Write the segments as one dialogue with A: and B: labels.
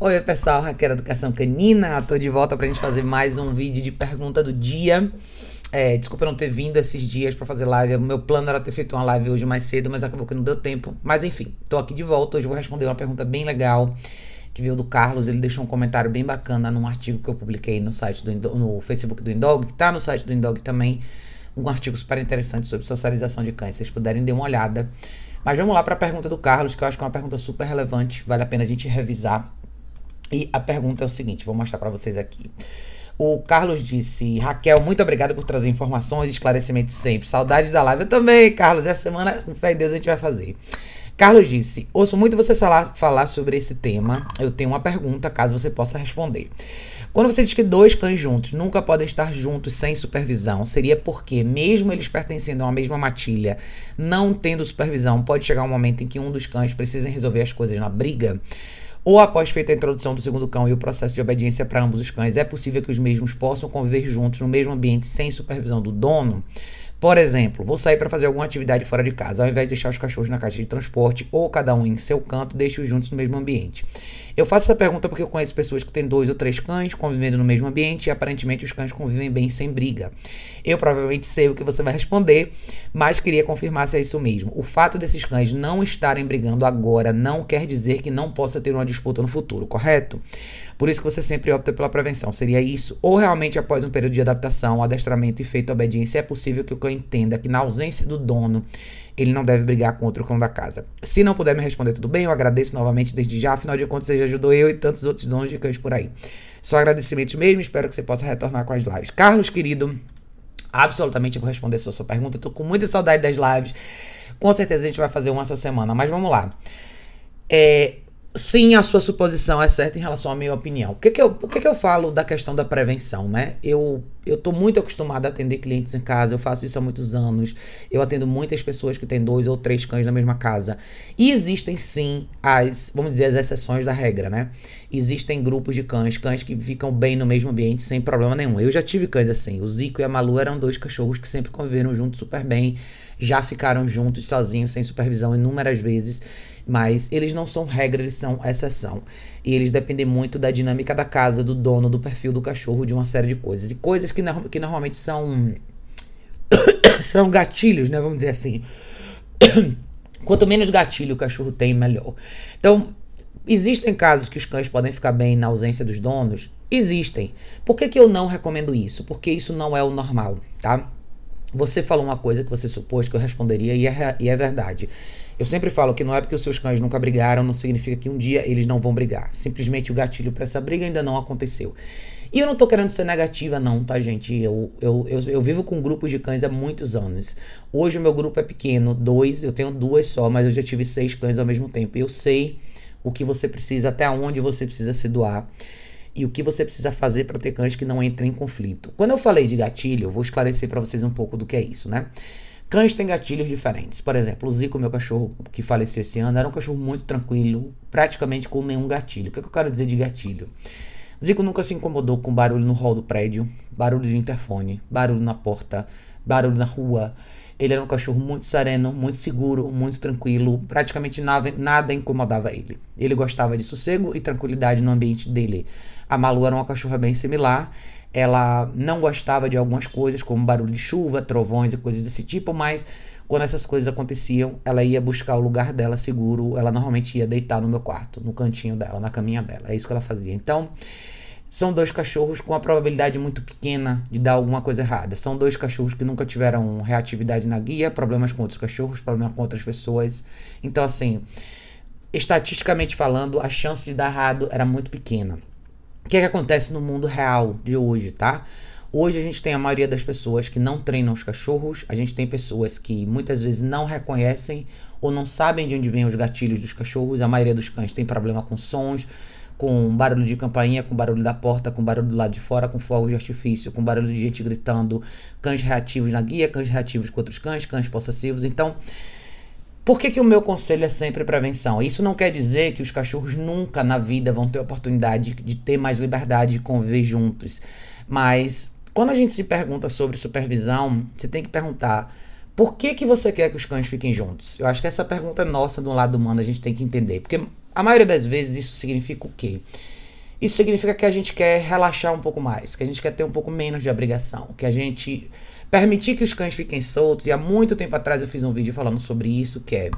A: Oi, pessoal, Raquel Educação Canina. Tô de volta pra gente fazer mais um vídeo de pergunta do dia. É, desculpa não ter vindo esses dias para fazer live. Meu plano era ter feito uma live hoje mais cedo, mas acabou que não deu tempo. Mas enfim, tô aqui de volta. Hoje vou responder uma pergunta bem legal que veio do Carlos. Ele deixou um comentário bem bacana num artigo que eu publiquei no site do no Facebook do Indog, que tá no site do Indog também. Um artigo super interessante sobre socialização de cães. Se vocês puderem, dar uma olhada. Mas vamos lá para a pergunta do Carlos, que eu acho que é uma pergunta super relevante. Vale a pena a gente revisar e a pergunta é o seguinte, vou mostrar para vocês aqui. O Carlos disse: Raquel, muito obrigado por trazer informações e esclarecimentos sempre. Saudades da live. Eu também, Carlos. Essa semana, com fé em Deus, a gente vai fazer. Carlos disse: Ouço muito você falar, sobre esse tema. Eu tenho uma pergunta, caso você possa responder. Quando você diz que dois cães juntos nunca podem estar juntos sem supervisão, seria porque, mesmo eles pertencendo a uma mesma matilha, não tendo supervisão, pode chegar um momento em que um dos cães precisa resolver as coisas na briga? Ou após feita a introdução do segundo cão e o processo de obediência para ambos os cães, é possível que os mesmos possam conviver juntos no mesmo ambiente sem supervisão do dono? Por exemplo, vou sair para fazer alguma atividade fora de casa, ao invés de deixar os cachorros na caixa de transporte ou cada um em seu canto, deixe-os juntos no mesmo ambiente. Eu faço essa pergunta porque eu conheço pessoas que têm dois ou três cães convivendo no mesmo ambiente e aparentemente os cães convivem bem sem briga. Eu provavelmente sei o que você vai responder, mas queria confirmar se é isso mesmo. O fato desses cães não estarem brigando agora não quer dizer que não possa ter uma disputa no futuro, correto? Por isso que você sempre opta pela prevenção. Seria isso? Ou realmente após um período de adaptação, adestramento e feita obediência, é possível que o cão entenda que na ausência do dono ele não deve brigar com outro cão da casa. Se não puder me responder, tudo bem, eu agradeço novamente desde já, afinal de contas você já ajudou eu e tantos outros donos de cães por aí. Só agradecimentos mesmo, espero que você possa retornar com as lives. Carlos, querido, absolutamente vou responder sua, sua pergunta, tô com muita saudade das lives. Com certeza a gente vai fazer uma essa semana, mas vamos lá. É, sim, a sua suposição é certa em relação à minha opinião. O que, que, eu, o que, que eu falo da questão da prevenção, né? Eu eu tô muito acostumado a atender clientes em casa, eu faço isso há muitos anos. Eu atendo muitas pessoas que têm dois ou três cães na mesma casa. E existem sim as, vamos dizer, as exceções da regra, né? Existem grupos de cães, cães que ficam bem no mesmo ambiente sem problema nenhum. Eu já tive cães assim. O Zico e a Malu eram dois cachorros que sempre conviveram juntos super bem, já ficaram juntos sozinhos, sem supervisão inúmeras vezes mas eles não são regra, eles são exceção. E eles dependem muito da dinâmica da casa, do dono, do perfil do cachorro, de uma série de coisas. E coisas que, que normalmente são. são gatilhos, né? Vamos dizer assim. Quanto menos gatilho o cachorro tem, melhor. Então, existem casos que os cães podem ficar bem na ausência dos donos? Existem. Por que, que eu não recomendo isso? Porque isso não é o normal, tá? Você falou uma coisa que você supôs que eu responderia e é, e é verdade. Eu sempre falo que não é porque os seus cães nunca brigaram, não significa que um dia eles não vão brigar. Simplesmente o gatilho para essa briga ainda não aconteceu. E eu não tô querendo ser negativa, não, tá, gente? Eu, eu, eu, eu, vivo com grupos de cães há muitos anos. Hoje o meu grupo é pequeno, dois, eu tenho duas só, mas eu já tive seis cães ao mesmo tempo. Eu sei o que você precisa, até onde você precisa se doar e o que você precisa fazer para ter cães que não entrem em conflito. Quando eu falei de gatilho, eu vou esclarecer para vocês um pouco do que é isso, né? Cães têm gatilhos diferentes. Por exemplo, o Zico, meu cachorro que faleceu esse ano, era um cachorro muito tranquilo, praticamente com nenhum gatilho. O que, é que eu quero dizer de gatilho? Zico nunca se incomodou com barulho no hall do prédio, barulho de interfone, barulho na porta, barulho na rua. Ele era um cachorro muito sereno, muito seguro, muito tranquilo. Praticamente nada, nada incomodava ele. Ele gostava de sossego e tranquilidade no ambiente dele. A Malu era uma cachorra bem similar ela não gostava de algumas coisas, como barulho de chuva, trovões e coisas desse tipo, mas quando essas coisas aconteciam, ela ia buscar o lugar dela seguro, ela normalmente ia deitar no meu quarto, no cantinho dela, na caminha dela. É isso que ela fazia. Então, são dois cachorros com a probabilidade muito pequena de dar alguma coisa errada. São dois cachorros que nunca tiveram reatividade na guia, problemas com outros cachorros, problemas com outras pessoas. Então, assim, estatisticamente falando, a chance de dar errado era muito pequena. O que, é que acontece no mundo real de hoje, tá? Hoje a gente tem a maioria das pessoas que não treinam os cachorros, a gente tem pessoas que muitas vezes não reconhecem ou não sabem de onde vêm os gatilhos dos cachorros. A maioria dos cães tem problema com sons, com barulho de campainha, com barulho da porta, com barulho do lado de fora, com fogos de artifício, com barulho de gente gritando, cães reativos na guia, cães reativos com outros cães, cães possessivos. Então, por que, que o meu conselho é sempre prevenção? Isso não quer dizer que os cachorros nunca na vida vão ter oportunidade de ter mais liberdade de conviver juntos. Mas quando a gente se pergunta sobre supervisão, você tem que perguntar Por que, que você quer que os cães fiquem juntos? Eu acho que essa pergunta é nossa do lado humano, a gente tem que entender. Porque a maioria das vezes isso significa o quê? Isso significa que a gente quer relaxar um pouco mais, que a gente quer ter um pouco menos de obrigação, que a gente permitir que os cães fiquem soltos. E há muito tempo atrás eu fiz um vídeo falando sobre isso, que é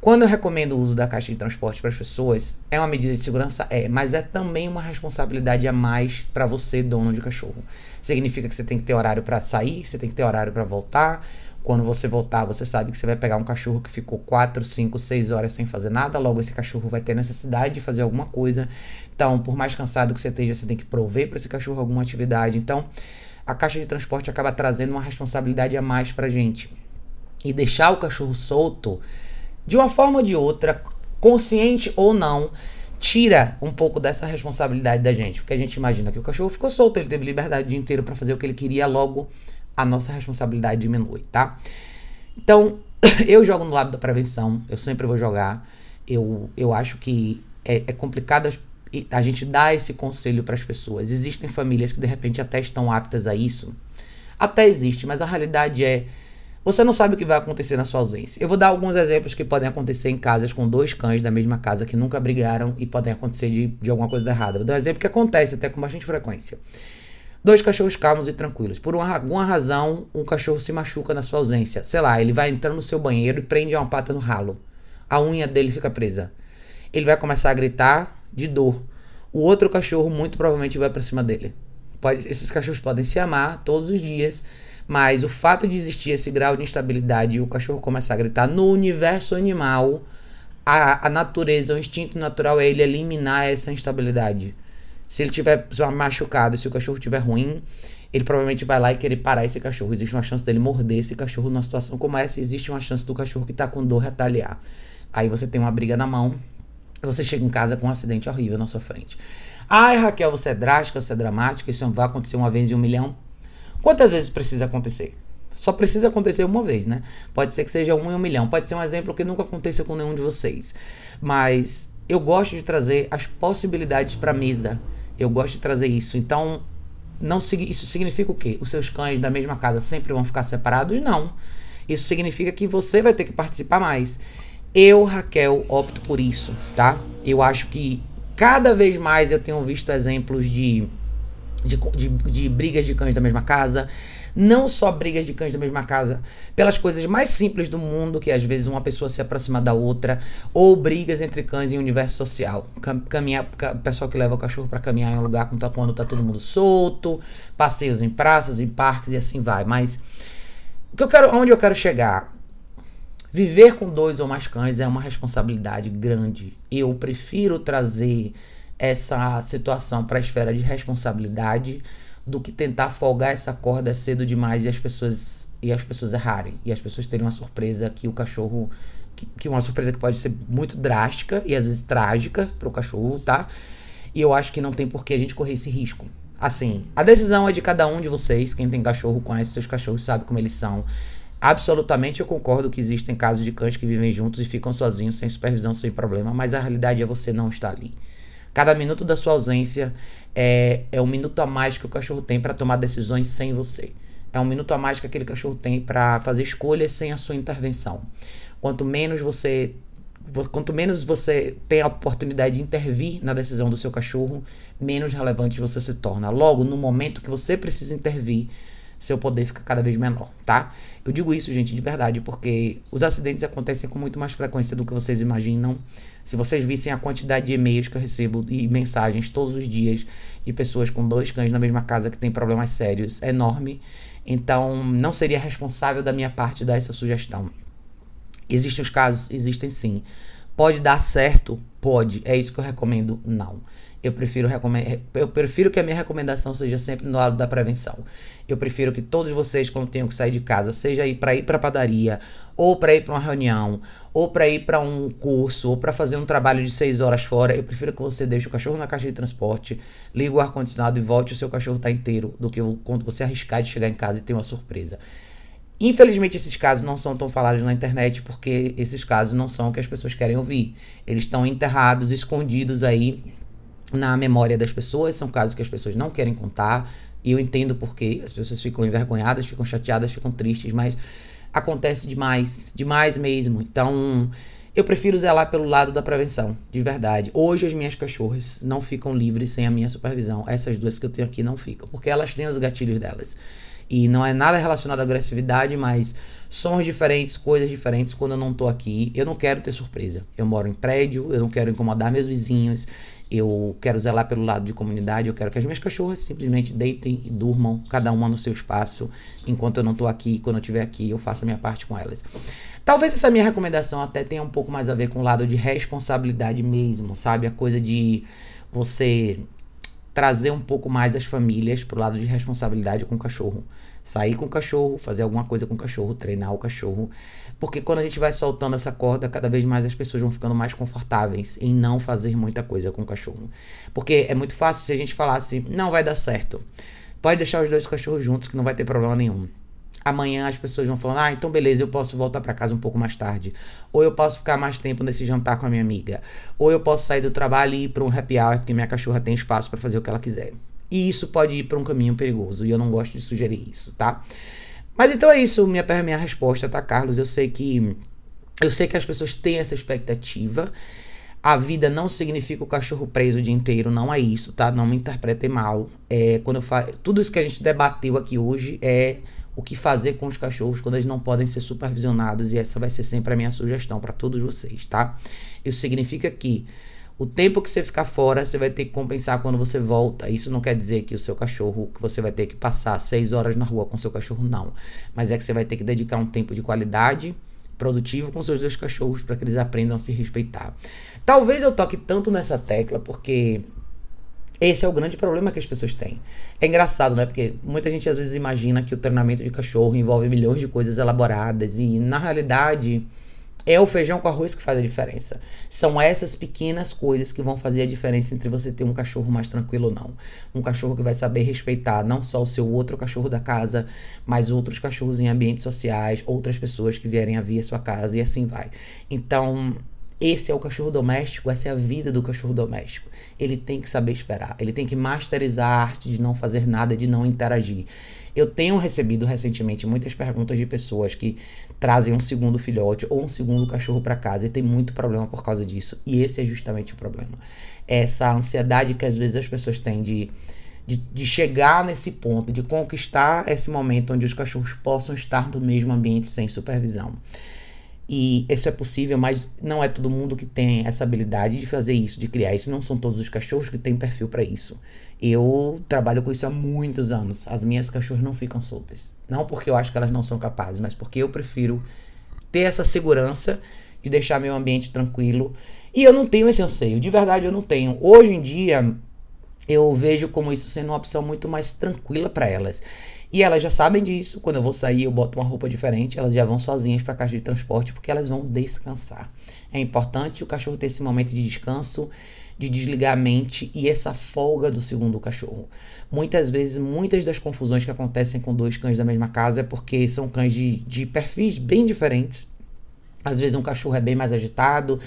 A: quando eu recomendo o uso da caixa de transporte para as pessoas, é uma medida de segurança? É, mas é também uma responsabilidade a mais para você, dono de cachorro. Significa que você tem que ter horário para sair, você tem que ter horário para voltar. Quando você voltar, você sabe que você vai pegar um cachorro que ficou 4, 5, 6 horas sem fazer nada, logo esse cachorro vai ter necessidade de fazer alguma coisa. Então, por mais cansado que você esteja, você tem que prover para esse cachorro alguma atividade. Então, a caixa de transporte acaba trazendo uma responsabilidade a mais para gente. E deixar o cachorro solto de uma forma ou de outra, consciente ou não, tira um pouco dessa responsabilidade da gente. Porque a gente imagina que o cachorro ficou solto, ele teve liberdade o dia inteiro para fazer o que ele queria, logo a nossa responsabilidade diminui, tá? Então, eu jogo no lado da prevenção, eu sempre vou jogar. Eu, eu acho que é, é complicado a gente dar esse conselho para as pessoas. Existem famílias que de repente até estão aptas a isso. Até existe, mas a realidade é você não sabe o que vai acontecer na sua ausência. Eu vou dar alguns exemplos que podem acontecer em casas com dois cães da mesma casa que nunca brigaram e podem acontecer de, de alguma coisa errada. Vou dar um exemplo que acontece até com bastante frequência. Dois cachorros calmos e tranquilos. Por uma, alguma razão, um cachorro se machuca na sua ausência. Sei lá, ele vai entrar no seu banheiro e prende uma pata no ralo. A unha dele fica presa. Ele vai começar a gritar de dor. O outro cachorro muito provavelmente vai para cima dele. Pode, esses cachorros podem se amar todos os dias mas o fato de existir esse grau de instabilidade e o cachorro começar a gritar no universo animal, a, a natureza, o instinto natural é ele eliminar essa instabilidade. Se ele tiver machucado, se o cachorro estiver ruim, ele provavelmente vai lá e querer parar esse cachorro. Existe uma chance dele morder esse cachorro numa situação como essa. Existe uma chance do cachorro que está com dor retaliar. Aí você tem uma briga na mão. Você chega em casa com um acidente horrível na sua frente. Ai, Raquel, você é drástica, você é dramática. Isso vai acontecer uma vez em um milhão. Quantas vezes precisa acontecer? Só precisa acontecer uma vez, né? Pode ser que seja um em um milhão. Pode ser um exemplo que nunca aconteça com nenhum de vocês. Mas eu gosto de trazer as possibilidades para a mesa. Eu gosto de trazer isso. Então, não isso significa o quê? Os seus cães da mesma casa sempre vão ficar separados? Não. Isso significa que você vai ter que participar mais. Eu, Raquel, opto por isso, tá? Eu acho que cada vez mais eu tenho visto exemplos de de, de, de, brigas de cães da mesma casa. Não só brigas de cães da mesma casa, pelas coisas mais simples do mundo, que às vezes uma pessoa se aproxima da outra, ou brigas entre cães em universo social. Caminhar, pessoal que leva o cachorro para caminhar em um lugar quando tá todo mundo solto, passeios em praças, em parques e assim vai. Mas o que eu quero, onde eu quero chegar? Viver com dois ou mais cães é uma responsabilidade grande. Eu prefiro trazer essa situação para a esfera de responsabilidade do que tentar folgar essa corda cedo demais e as pessoas e as pessoas errarem e as pessoas terem uma surpresa que o cachorro que, que uma surpresa que pode ser muito drástica e às vezes trágica para o cachorro, tá? E eu acho que não tem por que a gente correr esse risco. Assim, a decisão é de cada um de vocês. Quem tem cachorro conhece seus cachorros, sabe como eles são. Absolutamente eu concordo que existem casos de cães que vivem juntos e ficam sozinhos, sem supervisão, sem problema, mas a realidade é você não estar ali. Cada minuto da sua ausência é, é um minuto a mais que o cachorro tem para tomar decisões sem você. É um minuto a mais que aquele cachorro tem para fazer escolhas sem a sua intervenção. Quanto menos você quanto menos você tem a oportunidade de intervir na decisão do seu cachorro, menos relevante você se torna. Logo, no momento que você precisa intervir, seu poder fica cada vez menor, tá? Eu digo isso, gente, de verdade, porque os acidentes acontecem com muito mais frequência do que vocês imaginam. Se vocês vissem a quantidade de e-mails que eu recebo e mensagens todos os dias de pessoas com dois cães na mesma casa que têm problemas sérios, é enorme. Então, não seria responsável da minha parte dar essa sugestão. Existem os casos? Existem sim. Pode dar certo? Pode. É isso que eu recomendo? Não. Eu prefiro, eu prefiro que a minha recomendação seja sempre no lado da prevenção. Eu prefiro que todos vocês, quando tenham que sair de casa, seja ir para ir para padaria, ou para ir para uma reunião, ou para ir para um curso, ou para fazer um trabalho de seis horas fora, eu prefiro que você deixe o cachorro na caixa de transporte, ligue o ar-condicionado e volte o seu cachorro tá inteiro, do que quando você arriscar de chegar em casa e ter uma surpresa. Infelizmente, esses casos não são tão falados na internet porque esses casos não são o que as pessoas querem ouvir. Eles estão enterrados, escondidos aí na memória das pessoas, são casos que as pessoas não querem contar, e eu entendo porque as pessoas ficam envergonhadas, ficam chateadas, ficam tristes, mas acontece demais, demais mesmo. Então, eu prefiro zelar pelo lado da prevenção, de verdade. Hoje as minhas cachorras não ficam livres sem a minha supervisão. Essas duas que eu tenho aqui não ficam, porque elas têm os gatilhos delas. E não é nada relacionado à agressividade, mas sons diferentes, coisas diferentes quando eu não tô aqui. Eu não quero ter surpresa. Eu moro em prédio, eu não quero incomodar meus vizinhos, eu quero zelar pelo lado de comunidade, eu quero que as minhas cachorras simplesmente deitem e durmam, cada uma no seu espaço, enquanto eu não tô aqui. Quando eu estiver aqui, eu faço a minha parte com elas. Talvez essa minha recomendação até tenha um pouco mais a ver com o lado de responsabilidade mesmo, sabe? A coisa de você trazer um pouco mais as famílias pro lado de responsabilidade com o cachorro. Sair com o cachorro, fazer alguma coisa com o cachorro, treinar o cachorro. Porque quando a gente vai soltando essa corda, cada vez mais as pessoas vão ficando mais confortáveis em não fazer muita coisa com o cachorro. Porque é muito fácil se a gente falasse, não vai dar certo. Pode deixar os dois cachorros juntos que não vai ter problema nenhum amanhã as pessoas vão falando, ah, então beleza, eu posso voltar para casa um pouco mais tarde. Ou eu posso ficar mais tempo nesse jantar com a minha amiga. Ou eu posso sair do trabalho e ir para um happy hour, porque minha cachorra tem espaço para fazer o que ela quiser. E isso pode ir para um caminho perigoso, e eu não gosto de sugerir isso, tá? Mas então é isso, minha, minha resposta, tá, Carlos? Eu sei que eu sei que as pessoas têm essa expectativa. A vida não significa o cachorro preso o dia inteiro, não é isso, tá? Não me interpretem mal. É, quando eu falo, tudo isso que a gente debateu aqui hoje é o que fazer com os cachorros quando eles não podem ser supervisionados e essa vai ser sempre a minha sugestão para todos vocês, tá? Isso significa que o tempo que você ficar fora, você vai ter que compensar quando você volta. Isso não quer dizer que o seu cachorro, que você vai ter que passar seis horas na rua com o seu cachorro, não. Mas é que você vai ter que dedicar um tempo de qualidade, produtivo com seus dois cachorros para que eles aprendam a se respeitar. Talvez eu toque tanto nessa tecla porque esse é o grande problema que as pessoas têm. É engraçado, né? Porque muita gente às vezes imagina que o treinamento de cachorro envolve milhões de coisas elaboradas e na realidade é o feijão com arroz que faz a diferença. São essas pequenas coisas que vão fazer a diferença entre você ter um cachorro mais tranquilo ou não. Um cachorro que vai saber respeitar não só o seu outro cachorro da casa, mas outros cachorros em ambientes sociais, outras pessoas que vierem a vir à sua casa e assim vai. Então, esse é o cachorro doméstico, essa é a vida do cachorro doméstico. Ele tem que saber esperar, ele tem que masterizar a arte de não fazer nada, de não interagir. Eu tenho recebido recentemente muitas perguntas de pessoas que trazem um segundo filhote ou um segundo cachorro para casa e tem muito problema por causa disso. E esse é justamente o problema. Essa ansiedade que às vezes as pessoas têm de, de, de chegar nesse ponto, de conquistar esse momento onde os cachorros possam estar no mesmo ambiente sem supervisão. E isso é possível, mas não é todo mundo que tem essa habilidade de fazer isso, de criar isso. Não são todos os cachorros que têm perfil para isso. Eu trabalho com isso há muitos anos. As minhas cachorras não ficam soltas. Não porque eu acho que elas não são capazes, mas porque eu prefiro ter essa segurança de deixar meu ambiente tranquilo. E eu não tenho esse anseio, de verdade eu não tenho. Hoje em dia, eu vejo como isso sendo uma opção muito mais tranquila para elas. E elas já sabem disso. Quando eu vou sair, eu boto uma roupa diferente, elas já vão sozinhas para a caixa de transporte porque elas vão descansar. É importante o cachorro ter esse momento de descanso, de desligar a mente e essa folga do segundo cachorro. Muitas vezes, muitas das confusões que acontecem com dois cães da mesma casa é porque são cães de, de perfis bem diferentes. Às vezes um cachorro é bem mais agitado,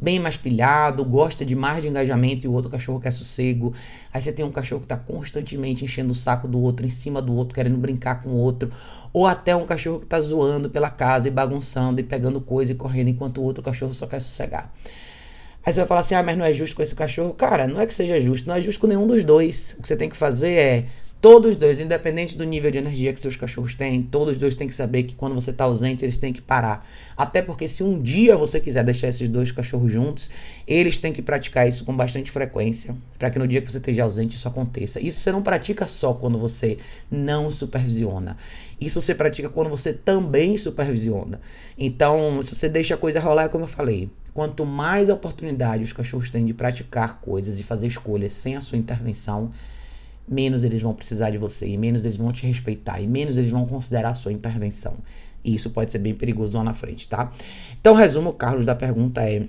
A: bem mais pilhado, gosta de mais de engajamento e o outro cachorro quer sossego. Aí você tem um cachorro que está constantemente enchendo o saco do outro, em cima do outro, querendo brincar com o outro. Ou até um cachorro que está zoando pela casa e bagunçando e pegando coisa e correndo enquanto o outro cachorro só quer sossegar. Aí você vai falar assim: ah, mas não é justo com esse cachorro. Cara, não é que seja justo, não é justo com nenhum dos dois. O que você tem que fazer é Todos dois, independente do nível de energia que seus cachorros têm, todos dois têm que saber que quando você está ausente, eles têm que parar. Até porque se um dia você quiser deixar esses dois cachorros juntos, eles têm que praticar isso com bastante frequência, para que no dia que você esteja ausente isso aconteça. Isso você não pratica só quando você não supervisiona. Isso você pratica quando você também supervisiona. Então, se você deixa a coisa rolar, é como eu falei, quanto mais oportunidade os cachorros têm de praticar coisas e fazer escolhas sem a sua intervenção, menos eles vão precisar de você, e menos eles vão te respeitar, e menos eles vão considerar a sua intervenção. E isso pode ser bem perigoso lá na frente, tá? Então, resumo, Carlos, da pergunta é: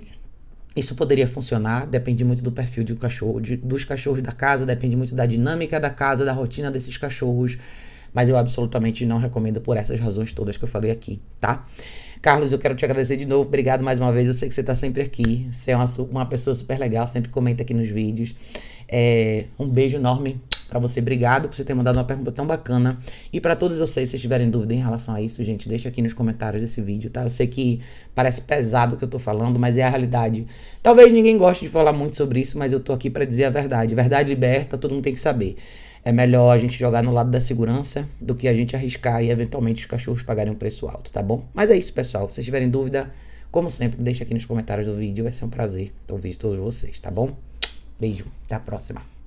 A: isso poderia funcionar, depende muito do perfil um cachorro, de, dos cachorros da casa, depende muito da dinâmica da casa, da rotina desses cachorros. Mas eu absolutamente não recomendo por essas razões todas que eu falei aqui, tá? Carlos, eu quero te agradecer de novo. Obrigado mais uma vez. Eu sei que você está sempre aqui. Você é uma, uma pessoa super legal, sempre comenta aqui nos vídeos. É, um beijo enorme para você. Obrigado por você ter mandado uma pergunta tão bacana. E para todos vocês, se tiverem dúvida em relação a isso, gente, deixa aqui nos comentários desse vídeo, tá? Eu sei que parece pesado o que eu tô falando, mas é a realidade. Talvez ninguém goste de falar muito sobre isso, mas eu tô aqui para dizer a verdade. Verdade liberta, todo mundo tem que saber. É melhor a gente jogar no lado da segurança do que a gente arriscar e eventualmente os cachorros pagarem um preço alto, tá bom? Mas é isso, pessoal. Se vocês tiverem dúvida, como sempre, deixa aqui nos comentários do vídeo. Vai ser um prazer ouvir todos vocês, tá bom? Beijo, até a próxima.